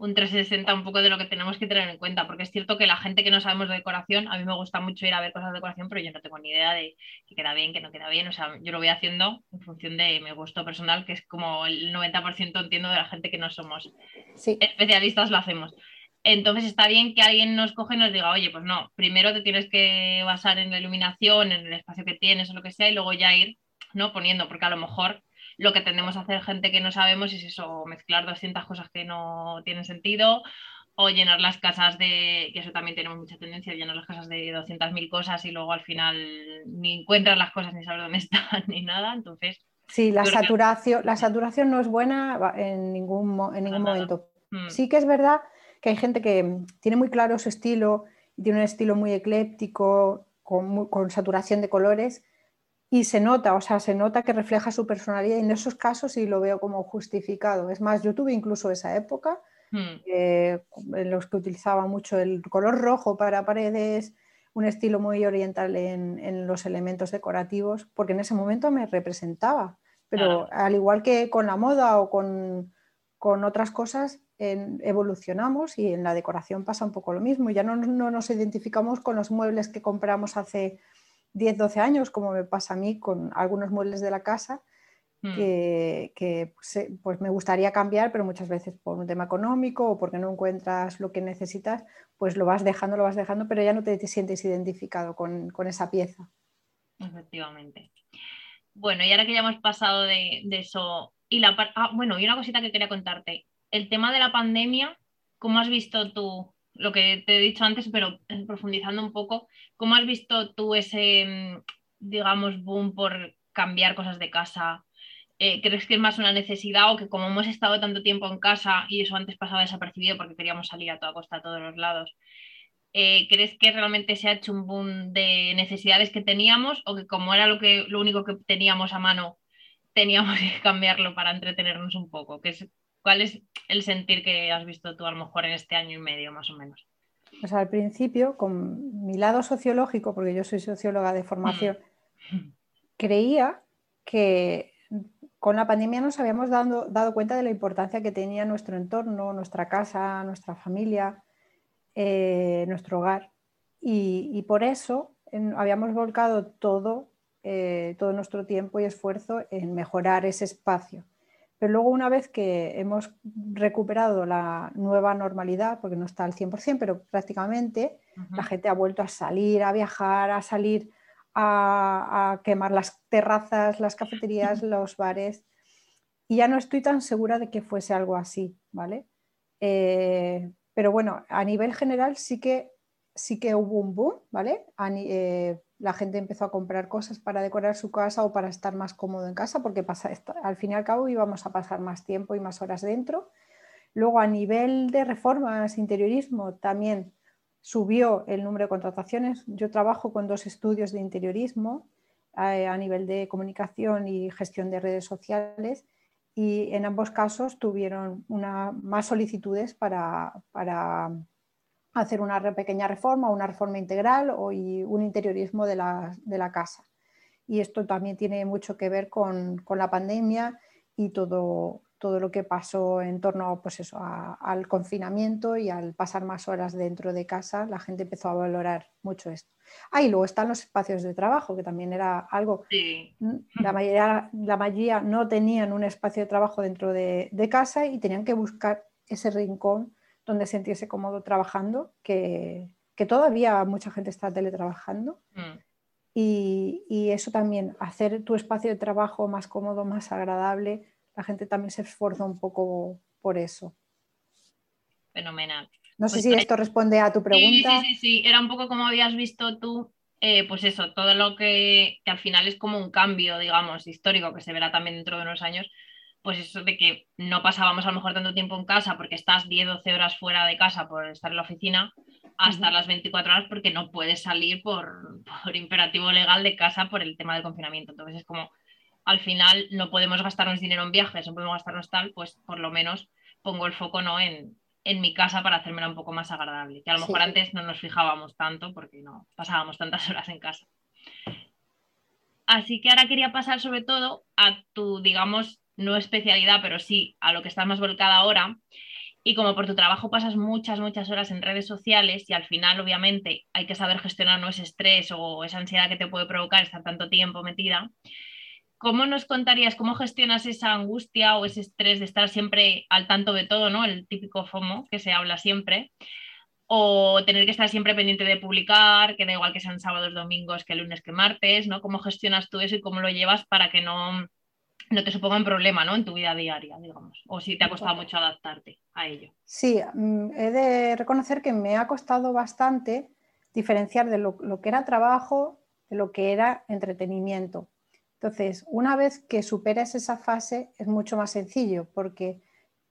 un 360 un poco de lo que tenemos que tener en cuenta, porque es cierto que la gente que no sabemos de decoración, a mí me gusta mucho ir a ver cosas de decoración, pero yo no tengo ni idea de que queda bien, que no queda bien, o sea, yo lo voy haciendo en función de mi gusto personal, que es como el 90% entiendo de la gente que no somos especialistas lo hacemos. Entonces está bien que alguien nos coge y nos diga, oye, pues no, primero te tienes que basar en la iluminación, en el espacio que tienes o lo que sea, y luego ya ir ¿no? poniendo, porque a lo mejor lo que tendemos a hacer gente que no sabemos es eso, mezclar 200 cosas que no tienen sentido o llenar las casas de, que eso también tenemos mucha tendencia, llenar las casas de 200.000 cosas y luego al final ni encuentras las cosas ni sabes dónde están ni nada, entonces... Sí, la saturación, la saturación no es buena en ningún, en ningún momento. Mm. Sí que es verdad que hay gente que tiene muy claro su estilo, tiene un estilo muy ecléptico, con, con saturación de colores, y se nota, o sea, se nota que refleja su personalidad y en esos casos sí lo veo como justificado. Es más, yo tuve incluso esa época hmm. eh, en los que utilizaba mucho el color rojo para paredes, un estilo muy oriental en, los elementos decorativos, porque en ese momento me representaba. Pero al igual que con la moda o con, otras cosas, evolucionamos y en la decoración pasa un poco lo mismo. Ya no, no nos identificamos con los muebles que compramos hace 10, 12 años, como me pasa a mí con algunos muebles de la casa, hmm. que, pues, eh, pues, me gustaría cambiar, pero muchas veces por un tema económico o porque no encuentras lo que necesitas, pues lo vas dejando, lo vas dejando, pero ya no te, sientes identificado con, esa pieza. Efectivamente. Bueno, y ahora que ya hemos pasado de, eso, y la ah, bueno, y una cosita que quería contarte, el tema de la pandemia, ¿cómo has visto tú lo que te he dicho antes, pero profundizando un poco, ¿cómo has visto tú ese, mm, digamos, boom por cambiar cosas de casa? Eh, ¿Crees que es más una necesidad o que como hemos estado tanto tiempo en casa y eso antes pasaba desapercibido porque queríamos salir a toda costa a todos los lados? Eh, ¿Crees que realmente se ha hecho un boom de necesidades que teníamos o que como era lo, que, lo único que teníamos a mano, teníamos que cambiarlo para entretenernos un poco? Que ¿Cuál es el sentir que has visto tú a lo mejor en este año y medio más o menos? Pues al principio, con mi lado sociológico, porque yo soy socióloga de formación, mm. creía que con la pandemia nos habíamos dado, dado, cuenta de la importancia que tenía nuestro entorno, nuestra casa, nuestra familia, eh, nuestro hogar. Y, por eso habíamos volcado todo, eh, todo nuestro tiempo y esfuerzo en mejorar ese espacio. Pero luego una vez que hemos recuperado la nueva normalidad, porque no está al 100%, pero prácticamente la gente ha vuelto a salir, a viajar, a salir a, quemar las terrazas, las cafeterías, los bares. Y ya no estoy tan segura de que fuese algo así, ¿vale? Eh, pero bueno, a nivel general sí que, sí que hubo un boom, ¿vale? Eh, la gente empezó a comprar cosas para decorar su casa o para estar más cómodo en casa, porque pasa, al fin y al cabo íbamos a pasar más tiempo y más horas dentro. Luego, a nivel de reformas, interiorismo, también subió el número de contrataciones. Yo trabajo con dos estudios de interiorismo a nivel de comunicación y gestión de redes sociales y en ambos casos tuvieron una, más solicitudes para, para hacer una pequeña reforma, una reforma integral o un interiorismo de la, casa. Y esto también tiene mucho que ver con, la pandemia y todo, todo, lo que pasó en torno pues eso, al confinamiento y al pasar más horas dentro de casa, la gente empezó a valorar mucho esto. Ah, y luego están los espacios de trabajo, que también era algo... La, mayoría, la mayoría no tenían un espacio de trabajo dentro de casa y tenían que buscar ese rincón donde sentirse cómodo trabajando, que, todavía mucha gente está teletrabajando. Mm. Y, eso también, hacer tu espacio de trabajo más cómodo, más agradable, la gente también se esfuerza un poco por eso. Fenomenal. No sé pues si esto responde a tu pregunta. Sí, sí, sí, era un poco como habías visto tú, eh, pues eso, todo lo que, que, al final es como un cambio, digamos, histórico, que se verá también dentro de unos años, pues eso de que no pasábamos a lo mejor tanto tiempo en casa porque estás 10, 12 horas fuera de casa por estar en la oficina, hasta las 24 horas porque no puedes salir por, por, imperativo legal de casa por el tema del confinamiento. Entonces es como, al final no podemos gastarnos dinero en viajes, no podemos gastarnos tal, pues por lo menos pongo el foco ¿no? en, en mi casa para hacérmela un poco más agradable, que a lo mejor antes no nos fijábamos tanto porque no pasábamos tantas horas en casa. Así que ahora quería pasar sobre todo a tu, digamos, no especialidad, pero sí a lo que estás más volcada ahora. Y como por tu trabajo pasas muchas, muchas horas en redes sociales y al final, obviamente, hay que saber gestionar ¿no? ese estrés o esa ansiedad que te puede provocar estar tanto tiempo metida, ¿Cómo nos contarías cómo gestionas esa angustia o ese estrés de estar siempre al tanto de todo, ¿no? El típico FOMO que se habla siempre. O tener que estar siempre pendiente de publicar, que da igual que sean sábados, domingos, que lunes, que martes, ¿no? ¿Cómo gestionas tú eso y cómo lo llevas para que no, no te suponga un problema, ¿no? En tu vida diaria, digamos. O si te ha costado mucho adaptarte a ello. Sí, mm, he de reconocer que me ha costado bastante diferenciar de lo, lo que era trabajo de lo que era entretenimiento entonces, una vez que superas esa fase es mucho más sencillo porque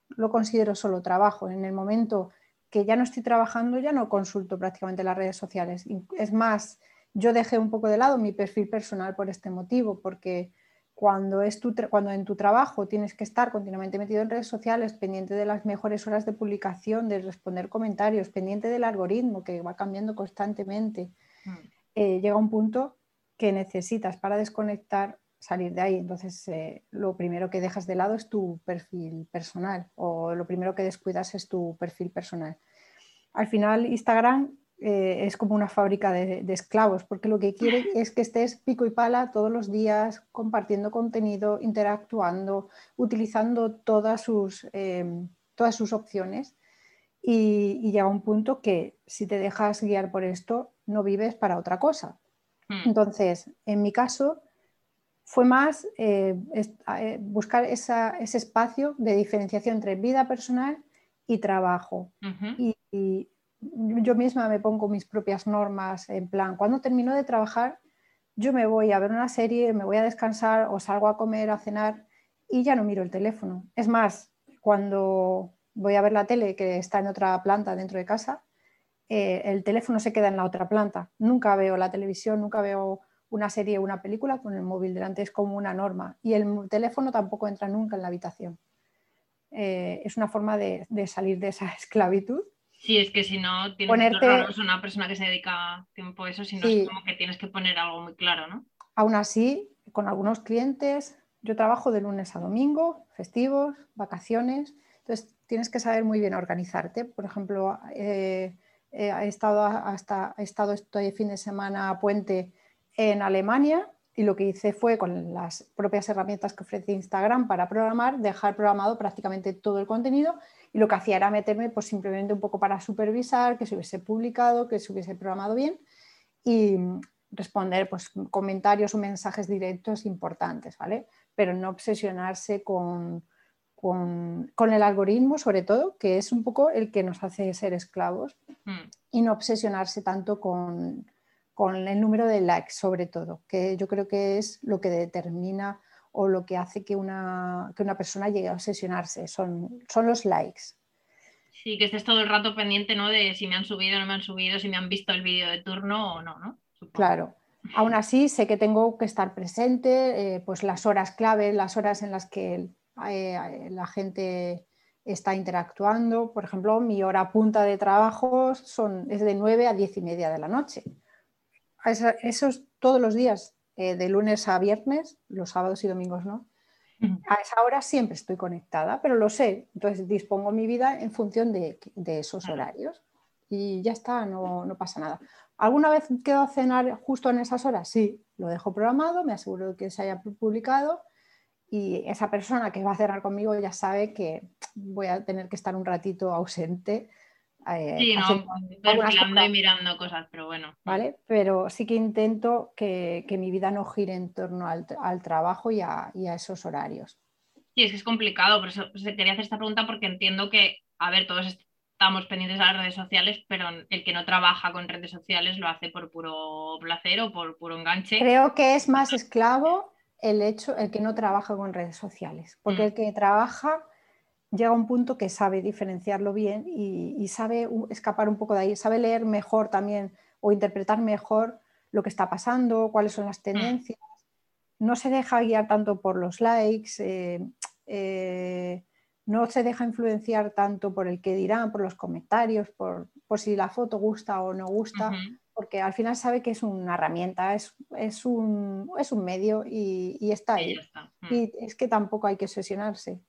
lo considero solo trabajo. En el momento que ya no estoy trabajando ya no consulto prácticamente las redes sociales. Es más, yo dejé un poco de lado mi perfil personal por este motivo, porque cuando, es cuando en tu trabajo tienes que estar continuamente metido en redes sociales, pendiente de las mejores horas de publicación, de responder comentarios, pendiente del algoritmo que va cambiando constantemente, mm. eh, llega un punto que necesitas para desconectar salir de ahí. Entonces, eh, lo primero que dejas de lado es tu perfil personal o lo primero que descuidas es tu perfil personal. Al final, Instagram eh, es como una fábrica de, esclavos porque lo que quiere es que estés pico y pala todos los días compartiendo contenido, interactuando, utilizando todas sus, eh, todas sus opciones. Y, y llega un punto que si te dejas guiar por esto, no vives para otra cosa. Hmm. Entonces, en mi caso, fue más eh, buscar ese espacio de diferenciación entre vida personal y trabajo. y, yo misma me pongo mis propias normas en plan, cuando termino de trabajar, yo me voy a ver una serie, me voy a descansar o salgo a comer, a cenar y ya no miro el teléfono. Es más, cuando voy a ver la tele que está en otra planta dentro de casa, eh, el teléfono se queda en la otra planta. Nunca veo la televisión, nunca veo una serie o una película con el móvil delante, es como una norma. Y el teléfono tampoco entra nunca en la habitación. Eh, es una forma de, salir de esa esclavitud. Sí, es que si no tienes Ponerte... una persona que se dedica tiempo a eso, si no es como que tienes que poner algo muy claro, ¿no? Aún así, con algunos clientes, yo trabajo de lunes a domingo, festivos, vacaciones, entonces tienes que saber muy bien organizarte. Por ejemplo, eh, eh, he estado hasta he estado este fin de semana a puente en Alemania y lo que hice fue con las propias herramientas que ofrece Instagram para programar, dejar programado prácticamente todo el contenido y lo que hacía era meterme pues simplemente un poco para supervisar que se hubiese publicado, que se hubiese programado bien y responder pues comentarios o mensajes directos importantes, ¿vale? Pero no obsesionarse con, con, con, el algoritmo, sobre todo, que es un poco el que nos hace ser esclavos, mm. y no obsesionarse tanto con, con el número de likes sobre todo, que yo creo que es lo que determina o lo que hace que una, una persona llegue a obsesionarse, son, son los likes. Sí, que estés todo el rato pendiente ¿no? de si me han subido o no me han subido, si me han visto el vídeo de turno o no, ¿no? Claro. Aún así, sé que tengo que estar presente, eh, pues las horas clave, las horas en las que eh, la gente está interactuando. Por ejemplo, mi hora punta de trabajo son, es de 9 a 10 y media de la noche esos todos los días, eh, de lunes a viernes, los sábados y domingos no. A esa hora siempre estoy conectada, pero lo sé, entonces dispongo mi vida en función de, esos horarios y ya está, no, pasa nada. ¿Alguna vez quedo a cenar justo en esas horas? Sí, lo dejo programado, me aseguro de que se haya publicado y esa persona que va a cenar conmigo ya sabe que voy a tener que estar un ratito ausente eh, sí, no, perfilando y mirando cosas, pero bueno. ¿Vale? Pero sí que intento que, mi vida no gire en torno al, trabajo y a, esos horarios. Sí, es que es complicado, por eso quería hacer esta pregunta porque entiendo que, a ver, todos estamos pendientes de las redes sociales, pero el que no trabaja con redes sociales lo hace por puro placer o por puro enganche. Creo que es más esclavo el hecho, el que no trabaja con redes sociales, porque el que trabaja llega a un punto que sabe diferenciarlo bien y, sabe escapar un poco de ahí, sabe leer mejor también o interpretar mejor lo que está pasando, cuáles son las tendencias. No se deja guiar tanto por los likes, eh, eh, no se deja influenciar tanto por el que dirán, por los comentarios, por, si la foto gusta o no gusta, porque al final sabe que es una herramienta, es, un, es un, medio y, está ahí. Mm. Y es que tampoco hay que obsesionarse.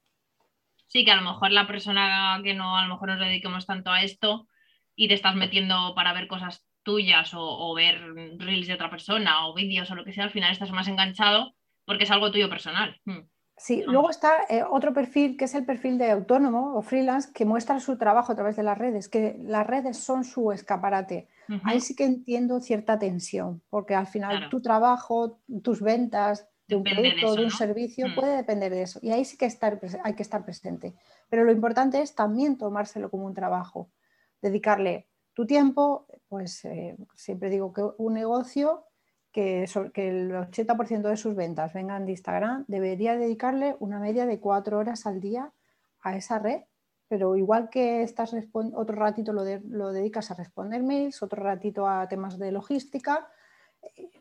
Sí, que a lo mejor la persona que no, a lo mejor nos dediquemos tanto a esto y te estás metiendo para ver cosas tuyas o, ver reels de otra persona o vídeos o lo que sea, al final estás más enganchado porque es algo tuyo personal. Mm. Sí, luego está eh, otro perfil que es el perfil de autónomo o freelance que muestra su trabajo a través de las redes, que las redes son su escaparate. Ahí sí que entiendo cierta tensión, porque al final tu trabajo, tus ventas de un producto, de, un servicio, mm. puede depender de eso. Y ahí sí que estar, hay que estar presente. Pero lo importante es también tomárselo como un trabajo, dedicarle tu tiempo, pues eh, siempre digo que un negocio que, el 80% de sus ventas vengan de Instagram, debería dedicarle una media de cuatro horas al día a esa red. Pero igual que estás otro ratito lo, lo, dedicas a responder mails, otro ratito a temas de logística.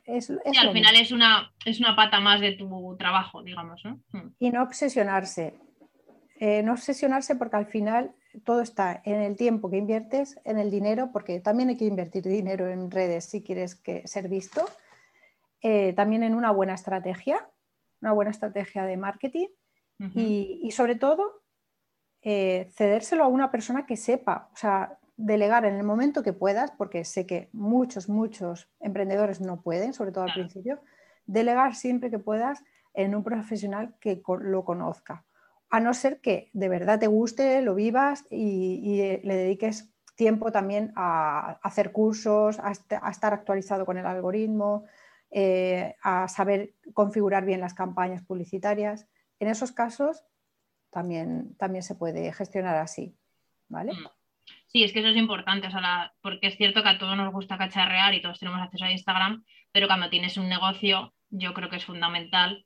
Es, al final es una, es una pata más de tu trabajo, digamos. ¿no? Hmm. Y no obsesionarse. Eh, no obsesionarse porque al final todo está en el tiempo que inviertes, en el dinero, porque también hay que invertir dinero en redes si quieres que, ser visto eh, también en una buena estrategia, una buena estrategia de marketing y, sobre todo eh, cedérselo a una persona que sepa, o sea, delegar en el momento que puedas, porque sé que muchos, muchos emprendedores no pueden, sobre todo al principio, delegar siempre que puedas en un profesional que lo conozca, a no ser que de verdad te guste, lo vivas y, eh, le dediques tiempo también a, hacer cursos, a, estar actualizado con el algoritmo, eh, a saber configurar bien las campañas publicitarias. En esos casos también, también se puede gestionar así. ¿vale? Mm. Sí, es que eso es importante, porque es cierto que a todos nos gusta cacharrear y todos tenemos acceso a Instagram, pero cuando tienes un negocio, yo creo que es fundamental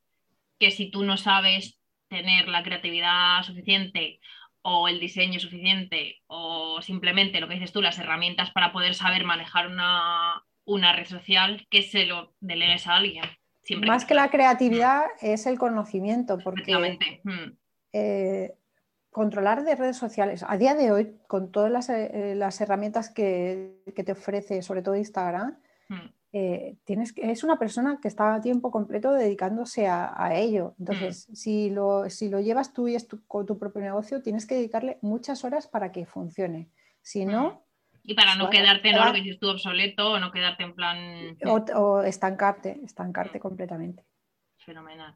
que si tú no sabes tener la creatividad suficiente o el diseño suficiente o simplemente lo que dices tú, las herramientas para poder saber manejar una, una red social que se lo delegues a alguien. Más que, la creatividad es el conocimiento, porque eh, controlar de redes sociales, a día de hoy, con todas las, eh, herramientas que, te ofrece, sobre todo Instagram, hmm. eh, tienes, es una persona que está a tiempo completo dedicándose a, ello. Entonces, hmm. si, lo, si, lo, llevas tú y es tu, propio negocio, tienes que dedicarle muchas horas para que funcione. Si no, y para no quedarte en lo que dices tú obsoleto o no quedarte en plan. O, estancarte, estancarte completamente. Fenomenal.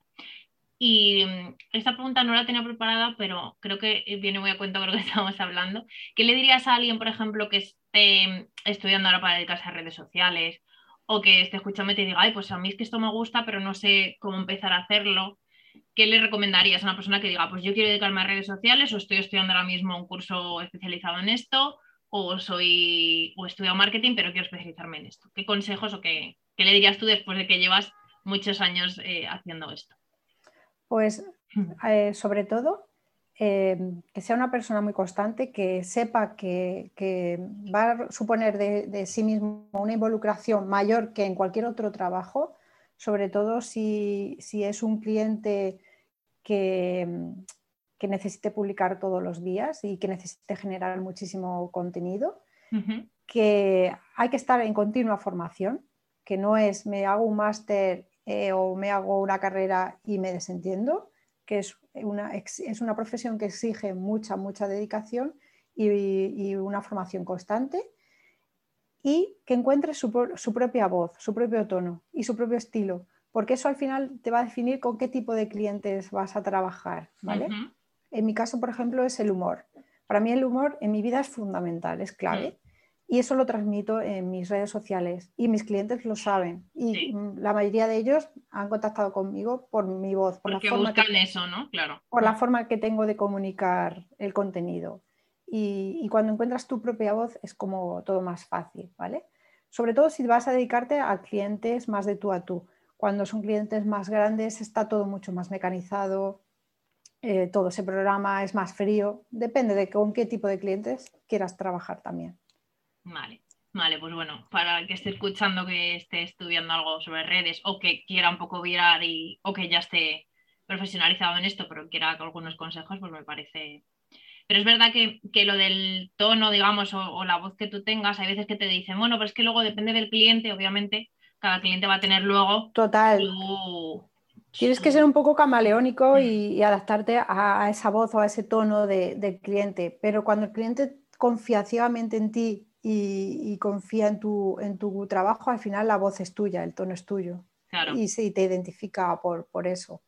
Y mm, esta pregunta no la tenía preparada, pero creo que viene muy a cuenta de lo que estamos hablando. ¿Qué le dirías a alguien, por ejemplo, que esté estudiando ahora para dedicarse a redes sociales o que esté escuchando y te diga, ay, pues a mí es que esto me gusta, pero no sé cómo empezar a hacerlo? ¿Qué le recomendarías a una persona que diga, pues yo quiero dedicarme a redes sociales o estoy estudiando ahora mismo un curso especializado en esto o soy o estudio marketing, pero quiero especializarme en esto. ¿Qué consejos o qué, le dirías tú después de que llevas muchos años eh, haciendo esto? Pues eh, sobre todo eh, que sea una persona muy constante, que sepa que, va a suponer de, sí mismo una involucración mayor que en cualquier otro trabajo, sobre todo si es un cliente que, que necesite publicar todos los días y que necesite generar muchísimo contenido, que hay que estar en continua formación, que no es me hago un máster eh, o me hago una carrera y me desentiendo, que es una, es una profesión que exige mucha, mucha dedicación y, una formación constante y que encuentre su, propia voz, su propio tono y su propio estilo, porque eso al final te va a definir con qué tipo de clientes vas a trabajar, ¿vale? En mi caso, por ejemplo, es el humor. Para mí el humor en mi vida es fundamental, es clave. Mm. Y eso lo transmito en mis redes sociales y mis clientes lo saben. Y la mayoría de ellos han contactado conmigo por mi voz, por la forma que, eso, ¿no? Claro. Por la forma que tengo de comunicar el contenido. Y, y, cuando encuentras tu propia voz es como todo más fácil, ¿vale? Sobre todo si vas a dedicarte a clientes más de tú a tú. Cuando son clientes más grandes está todo mucho más mecanizado, eh, todo ese programa es más frío. Depende de con qué tipo de clientes quieras trabajar también. Vale, vale, pues bueno, para el que esté escuchando que esté estudiando algo sobre redes o que quiera un poco virar y, o que ya esté profesionalizado en esto, pero quiera algunos consejos, pues me parece. Pero es verdad que, lo del tono, digamos, o, la voz que tú tengas, hay veces que te dicen, bueno, pero es que luego depende del cliente, obviamente, cada cliente va a tener luego Total. Tienes que ser un poco camaleónico y, adaptarte a, esa voz o a ese tono del cliente, pero cuando el cliente confía ciegamente en ti y, confía en tu, en tu, trabajo, al final la voz es tuya, el tono es tuyo. Y sí, te identifica por, por, eso.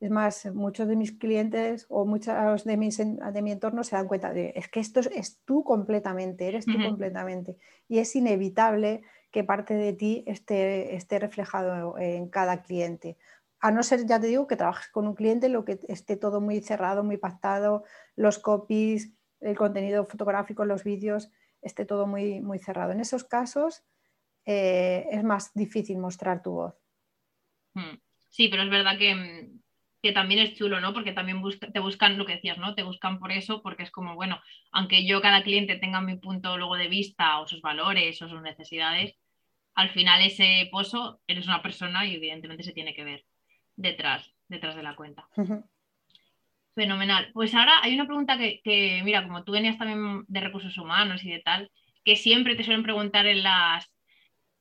Es más, muchos de mis clientes o muchos de, mis, de mi entorno se dan cuenta de, es que esto es, tú completamente, eres tú completamente. Y es inevitable que parte de ti esté, esté reflejado en cada cliente a no ser, ya te digo, que trabajes con un cliente, lo que esté todo muy cerrado, muy pactado, los copies, el contenido fotográfico, los vídeos, esté todo muy, muy cerrado. En esos casos eh, es más difícil mostrar tu voz. Hmm. Sí, pero es verdad que, que también es chulo, ¿no? Porque también te buscan lo que decías, ¿no? Te buscan por eso, porque es como, bueno, aunque yo cada cliente tenga mi punto luego de vista o sus valores o sus necesidades, al final ese pozo eres una persona y evidentemente se tiene que ver detrás, detrás de la cuenta. Fenomenal. Pues ahora hay una pregunta que, mira, como tú venías también de recursos humanos y de tal, que siempre te suelen preguntar en las,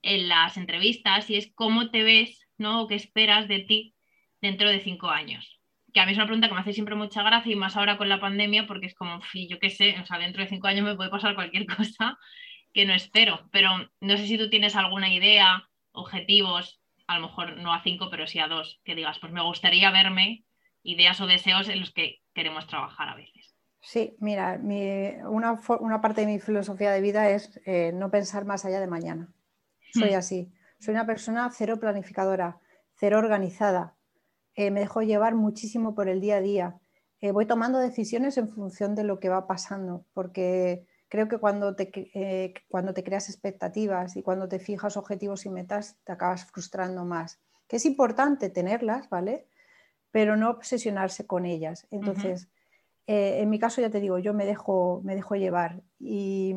en las entrevistas y es cómo te ves, ¿no? O qué esperas de ti dentro de cinco años. Que a mí es una pregunta que me hace siempre mucha gracia y más ahora con la pandemia porque es como, yo qué sé, o sea, dentro de cinco años me puede pasar cualquier cosa que no espero, pero no sé si tú tienes alguna idea, objetivos a lo mejor no a cinco, pero sí a dos, que digas, pues me gustaría verme ideas o deseos en los que queremos trabajar a veces. Sí, mira, una, parte de mi filosofía de vida es eh, no pensar más allá de mañana. Soy hmm. así. Soy una persona cero planificadora, cero organizada. Eh, me dejo llevar muchísimo por el día a día. Eh, voy tomando decisiones en función de lo que va pasando, porque creo que cuando te, eh, cuando te creas expectativas y cuando te fijas objetivos y metas, te acabas frustrando más. Que es importante tenerlas, ¿vale? Pero no obsesionarse con ellas. Entonces, eh, en mi caso, ya te digo, yo me dejo, me dejo llevar. Y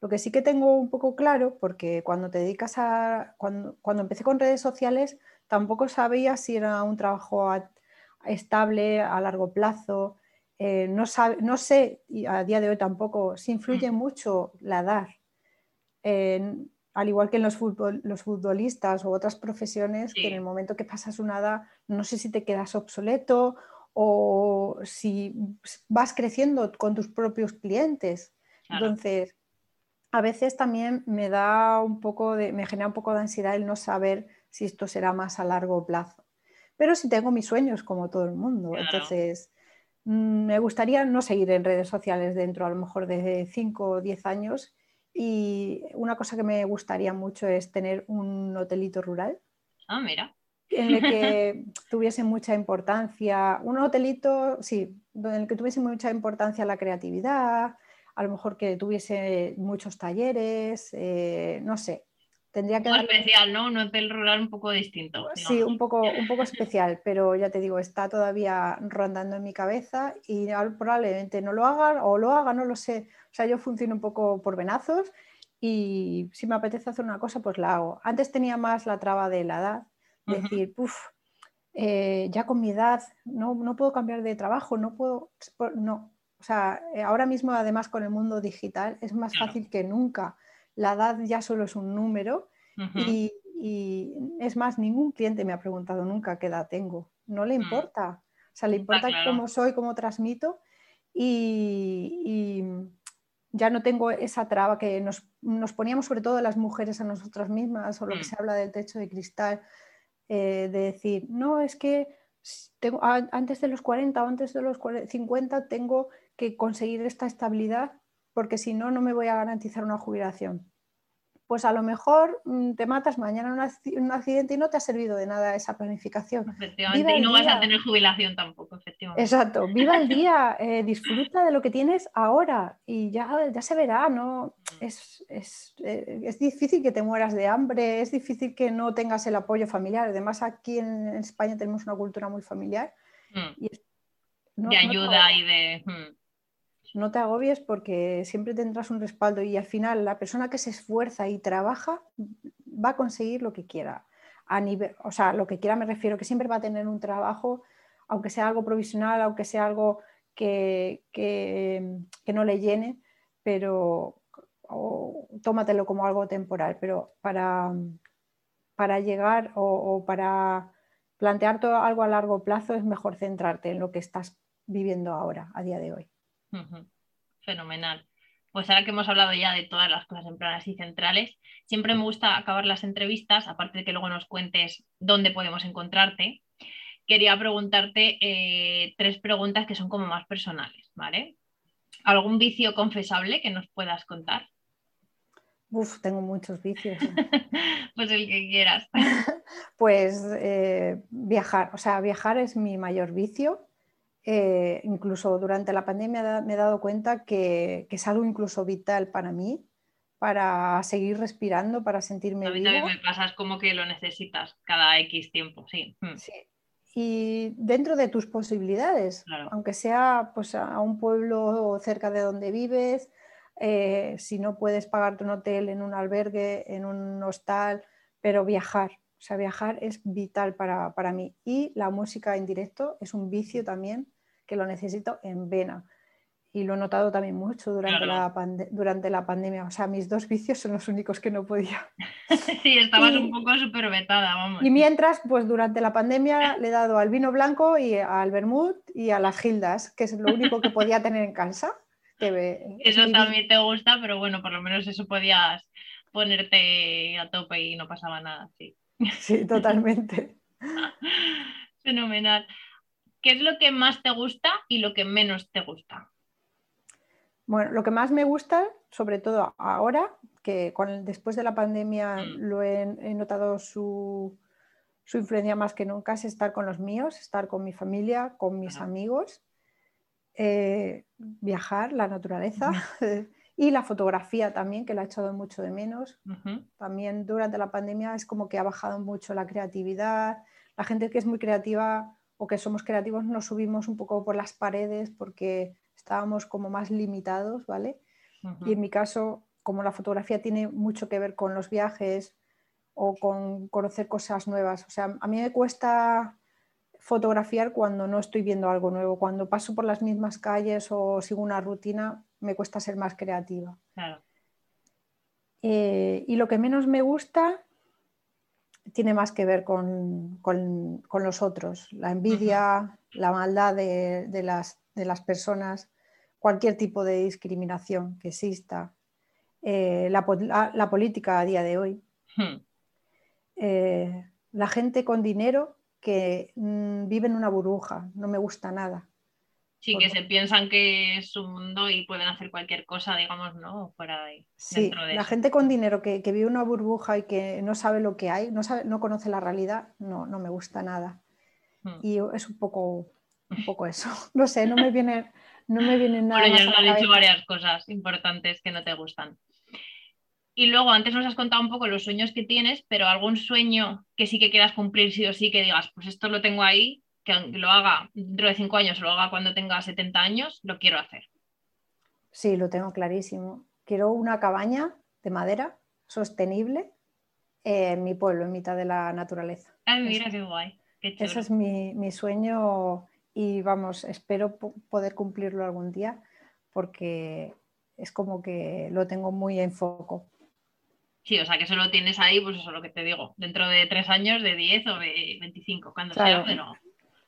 lo que sí que tengo un poco claro, porque cuando te dedicas a. Cuando, cuando empecé con redes sociales, tampoco sabía si era un trabajo estable a largo plazo eh, no, no, sé, y a día de hoy tampoco, si influye mm. mucho la edad. Al igual que en los, los futbolistas o otras profesiones, que en el momento que pasas una edad, no sé si te quedas obsoleto o si vas creciendo con tus propios clientes. Entonces, a veces también me da un poco de, me genera un poco de ansiedad el no saber si esto será más a largo plazo. Pero si tengo mis sueños, como todo el mundo. Entonces, Mm, me gustaría no seguir en redes sociales dentro a lo mejor de 5 o 10 años y una cosa que me gustaría mucho es tener un hotelito rural. Ah, mira. En el que tuviese mucha importancia, un hotelito, sí, en el que tuviese mucha importancia la creatividad, a lo mejor que tuviese muchos talleres, eh, no sé, Tendría que especial, ¿no? Un hotel rural un poco distinto. Sí, un poco, un poco especial, pero ya te digo, está todavía rondando en mi cabeza y probablemente no lo haga o lo haga, no lo sé. O sea, yo funciono un poco por venazos y si me apetece hacer una cosa, pues la hago. Antes tenía más la traba de la edad, decir, puff, eh, ya con mi edad no, no puedo cambiar de trabajo, no puedo, no. O sea, eh, ahora mismo además con el mundo digital es más fácil que nunca la edad ya solo es un número y, es más, ningún cliente me ha preguntado nunca qué edad tengo, no le mm. importa, o sea, le importa cómo soy, cómo transmito y, ya no tengo esa traba que nos, poníamos sobre todo las mujeres a nosotras mismas o lo que mm. se habla del techo de cristal, eh, de decir, no, es que tengo, antes de los 40 o antes de los 50 tengo que conseguir esta estabilidad porque si no, no me voy a garantizar una jubilación. Pues a lo mejor mm, te matas mañana en un accidente y no te ha servido de nada esa planificación. Efectivamente, y no vas a tener jubilación tampoco, efectivamente. Exacto, viva el día, eh, disfruta de lo que tienes ahora y ya, ya se verá, ¿no? es, es, eh, es, difícil que te mueras de hambre, es difícil que no tengas el apoyo familiar. Además, aquí en España tenemos una cultura muy familiar. Mm. de ayuda y de... Mm. No te agobies porque siempre tendrás un respaldo y al final la persona que se esfuerza y trabaja va a conseguir lo que quiera. A nivel, o sea, lo que quiera me refiero que siempre va a tener un trabajo, aunque sea algo provisional, aunque sea algo que, que, no le llene, pero o tómatelo como algo temporal, pero para, para llegar o, para plantear todo algo a largo plazo es mejor centrarte en lo que estás viviendo ahora, a día de hoy. Fenomenal. Pues ahora que hemos hablado ya de todas las cosas en planas y centrales, siempre me gusta acabar las entrevistas, aparte de que luego nos cuentes dónde podemos encontrarte. Quería preguntarte eh, tres preguntas que son como más personales, ¿vale? ¿Algún vicio confesable que nos puedas contar? Uf, tengo muchos vicios. pues el que quieras. pues eh, viajar, o sea, viajar es mi mayor vicio. Eh, incluso durante la pandemia me he dado cuenta que, es algo incluso vital para mí, para seguir respirando, para sentirme A mí también me pasa, es como que lo necesitas cada X tiempo, sí. Hmm. sí. Y dentro de tus posibilidades, aunque sea pues, a un pueblo cerca de donde vives, eh, si no puedes pagarte un hotel en un albergue, en un hostal, pero viajar. O sea, viajar es vital para, para mí. Y la música en directo es un vicio también que lo necesito en vena. Y lo he notado también mucho durante, la, durante la pandemia. O sea, mis dos vicios son los únicos que no podía. sí, estabas un poco súper vetada, vamos. Y mientras, pues durante la pandemia le he dado al vino blanco y al vermut y a las gildas, que es lo único que podía tener en casa. Eso también te gusta, pero bueno, por lo menos eso podías ponerte a tope y no pasaba nada, sí. Sí, totalmente. Fenomenal. ¿Qué es lo que más te gusta y lo que menos te gusta? Bueno, lo que más me gusta, sobre todo ahora, que con después de la pandemia mm. lo he, notado su, influencia más que nunca, es estar con los míos, estar con mi familia, con mis amigos eh, viajar, la naturaleza y la fotografía también, que la he echado mucho de menos. También durante la pandemia es como que ha bajado mucho la creatividad. La gente que es muy creativa o que somos creativos nos subimos un poco por las paredes porque estábamos como más limitados, ¿vale? Y en mi caso, como la fotografía tiene mucho que ver con los viajes o con conocer cosas nuevas, o sea, a mí me cuesta fotografiar cuando no estoy viendo algo nuevo. Cuando paso por las mismas calles o sigo una rutina, me cuesta ser más creativa. Eh, y lo que menos me gusta tiene más que ver con, los otros, la envidia, la maldad de, las, de, las, personas, cualquier tipo de discriminación que exista, eh, la, política a día de hoy. Hmm. Eh, la gente con dinero que mm, viven en una burbuja, no me gusta nada. Sí, que se piensan que es su mundo y pueden hacer cualquier cosa, digamos, ¿no? Fuera de, sí, la gente con dinero que, que, vive una burbuja y que no sabe lo que hay, no, sabe, no conoce la realidad, no, no me gusta nada. Hmm. Y es un poco, un poco eso. No sé, no me viene, no me viene nada. Bueno, ya nos han dicho varias cosas importantes que no te gustan. Y luego, antes nos has contado un poco los sueños que tienes, pero algún sueño que sí que quieras cumplir sí o sí, que digas, pues esto lo tengo ahí, que lo haga dentro de cinco años o lo haga cuando tenga 70 años, lo quiero hacer. Sí, lo tengo clarísimo. Quiero una cabaña de madera sostenible en mi pueblo, en mitad de la naturaleza. Ay, mira qué guay. Ese es mi, mi, sueño y vamos, espero poder cumplirlo algún día porque es como que lo tengo muy en foco. Sí, o sea que solo tienes ahí, pues eso es lo que te digo, dentro de tres años, de 10 o de 25, cuando sea, pero...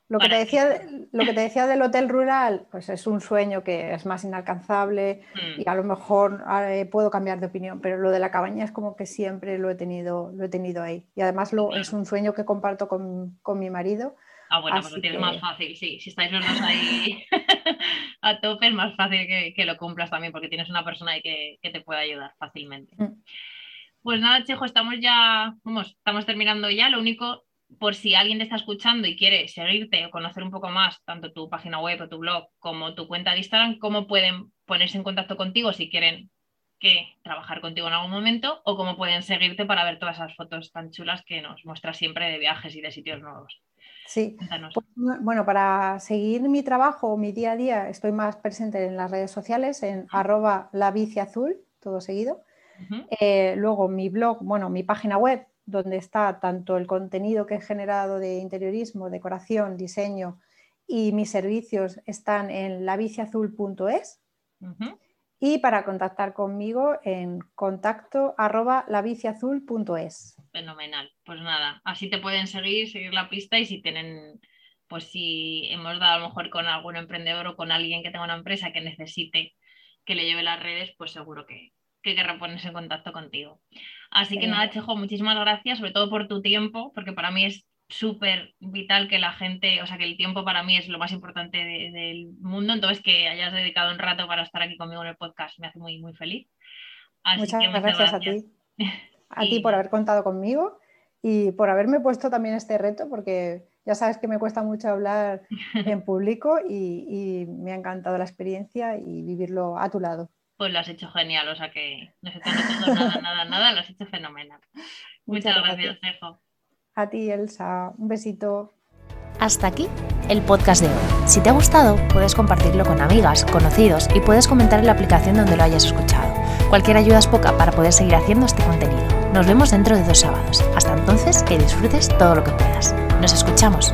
Lo que, te decía, lo que te decía del hotel rural, pues es un sueño que es más inalcanzable mm. y a lo mejor eh, puedo cambiar de opinión, pero lo de la cabaña es como que siempre lo he tenido, lo he tenido ahí. Y además lo, es un sueño que comparto con, con mi marido. Ah, bueno, pues lo tienes más fácil, sí. Si estáis los dos ahí a tope, es más fácil que, que, lo cumplas también, porque tienes una persona ahí que, que te puede ayudar fácilmente. Mm. Pues nada, Chejo, estamos ya, vamos, estamos terminando ya. Lo único, por si alguien te está escuchando y quiere seguirte o conocer un poco más, tanto tu página web o tu blog como tu cuenta de Instagram, ¿cómo pueden ponerse en contacto contigo si quieren que trabajar contigo en algún momento o cómo pueden seguirte para ver todas esas fotos tan chulas que nos muestras siempre de viajes y de sitios nuevos. Sí, pues, bueno, para seguir mi trabajo, mi día a día, estoy más presente en las redes sociales, en arroba la bici azul, todo seguido. Eh, luego mi blog, bueno, mi página web, donde está tanto el contenido que he generado de interiorismo, decoración, diseño y mis servicios están en labiciazul.es. Y para contactar conmigo en contacto arroba labiciazul.es. Fenomenal. Pues nada, así te pueden seguir, seguir la pista y si tienen, pues si hemos dado a lo mejor con algún emprendedor o con alguien que tenga una empresa que necesite que le lleve las redes, pues seguro que, que querrá ponerse en contacto contigo. Así que nada, Chejo, muchísimas gracias, sobre todo por tu tiempo, porque para mí es súper vital que la gente, o sea, que el tiempo para mí es lo más importante del mundo, entonces que hayas dedicado un rato para estar aquí conmigo en el podcast me hace muy, muy feliz. muchas, gracias, a ti. A ti por haber contado conmigo y por haberme puesto también este reto, porque ya sabes que me cuesta mucho hablar en público y, me ha encantado la experiencia y vivirlo a tu lado. Pues lo has hecho genial, o sea que no se te ha nada, nada, nada, lo has hecho fenomenal. Muchas, gracias, Cejo. A ti, Elsa. Un besito. Hasta aquí el podcast de hoy. Si te ha gustado, puedes compartirlo con amigas, conocidos y puedes comentar en la aplicación donde lo hayas escuchado. Cualquier ayuda es poca para poder seguir haciendo este contenido. Nos vemos dentro de dos sábados. Hasta entonces, que disfrutes todo lo que puedas. Nos escuchamos.